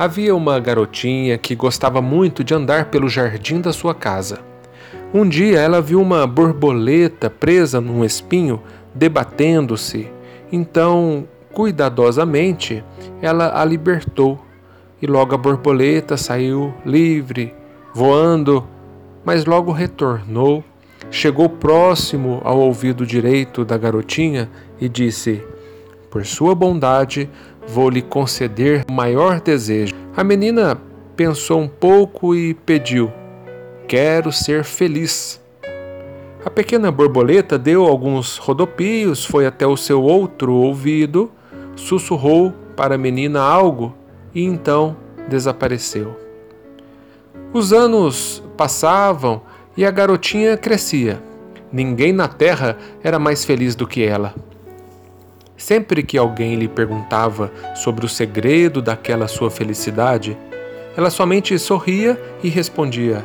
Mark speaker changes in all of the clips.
Speaker 1: Havia uma garotinha que gostava muito de andar pelo jardim da sua casa. Um dia ela viu uma borboleta presa num espinho debatendo-se. Então, cuidadosamente, ela a libertou e logo a borboleta saiu livre, voando, mas logo retornou, chegou próximo ao ouvido direito da garotinha e disse: Por sua bondade, vou lhe conceder o maior desejo. A menina pensou um pouco e pediu: Quero ser feliz. A pequena borboleta deu alguns rodopios, foi até o seu outro ouvido, sussurrou para a menina algo e então desapareceu. Os anos passavam e a garotinha crescia. Ninguém na terra era mais feliz do que ela. Sempre que alguém lhe perguntava sobre o segredo daquela sua felicidade, ela somente sorria e respondia: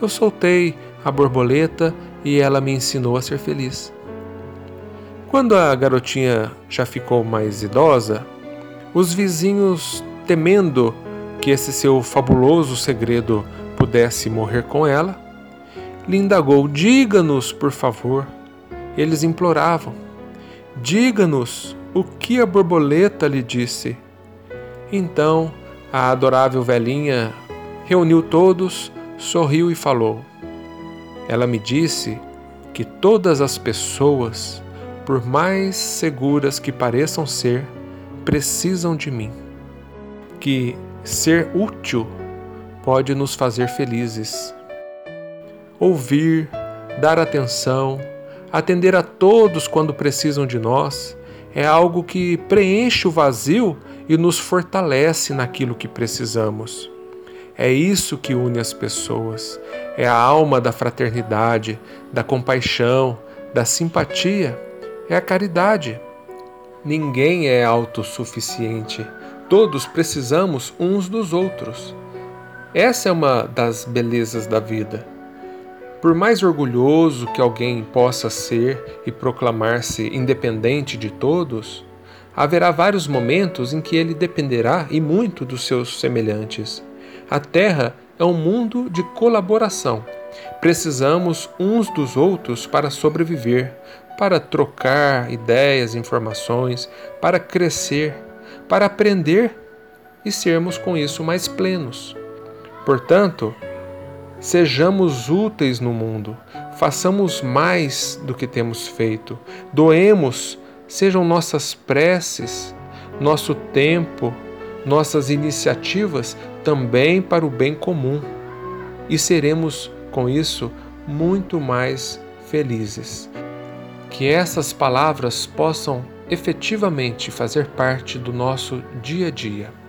Speaker 1: Eu soltei a borboleta e ela me ensinou a ser feliz. Quando a garotinha já ficou mais idosa, os vizinhos, temendo que esse seu fabuloso segredo pudesse morrer com ela, lhe indagou: Diga-nos, por favor. Eles imploravam. Diga-nos o que a borboleta lhe disse. Então a adorável velhinha reuniu todos, sorriu e falou: Ela me disse que todas as pessoas, por mais seguras que pareçam ser, precisam de mim. Que ser útil pode nos fazer felizes. Ouvir, dar atenção, atender a todos quando precisam de nós é algo que preenche o vazio e nos fortalece naquilo que precisamos. É isso que une as pessoas. É a alma da fraternidade, da compaixão, da simpatia. É a caridade. Ninguém é autossuficiente. Todos precisamos uns dos outros. Essa é uma das belezas da vida. Por mais orgulhoso que alguém possa ser e proclamar-se independente de todos, haverá vários momentos em que ele dependerá e muito dos seus semelhantes. A Terra é um mundo de colaboração. Precisamos uns dos outros para sobreviver, para trocar ideias, informações, para crescer, para aprender e sermos com isso mais plenos. Portanto, Sejamos úteis no mundo, façamos mais do que temos feito, doemos, sejam nossas preces, nosso tempo, nossas iniciativas também para o bem comum e seremos com isso muito mais felizes. Que essas palavras possam efetivamente fazer parte do nosso dia a dia.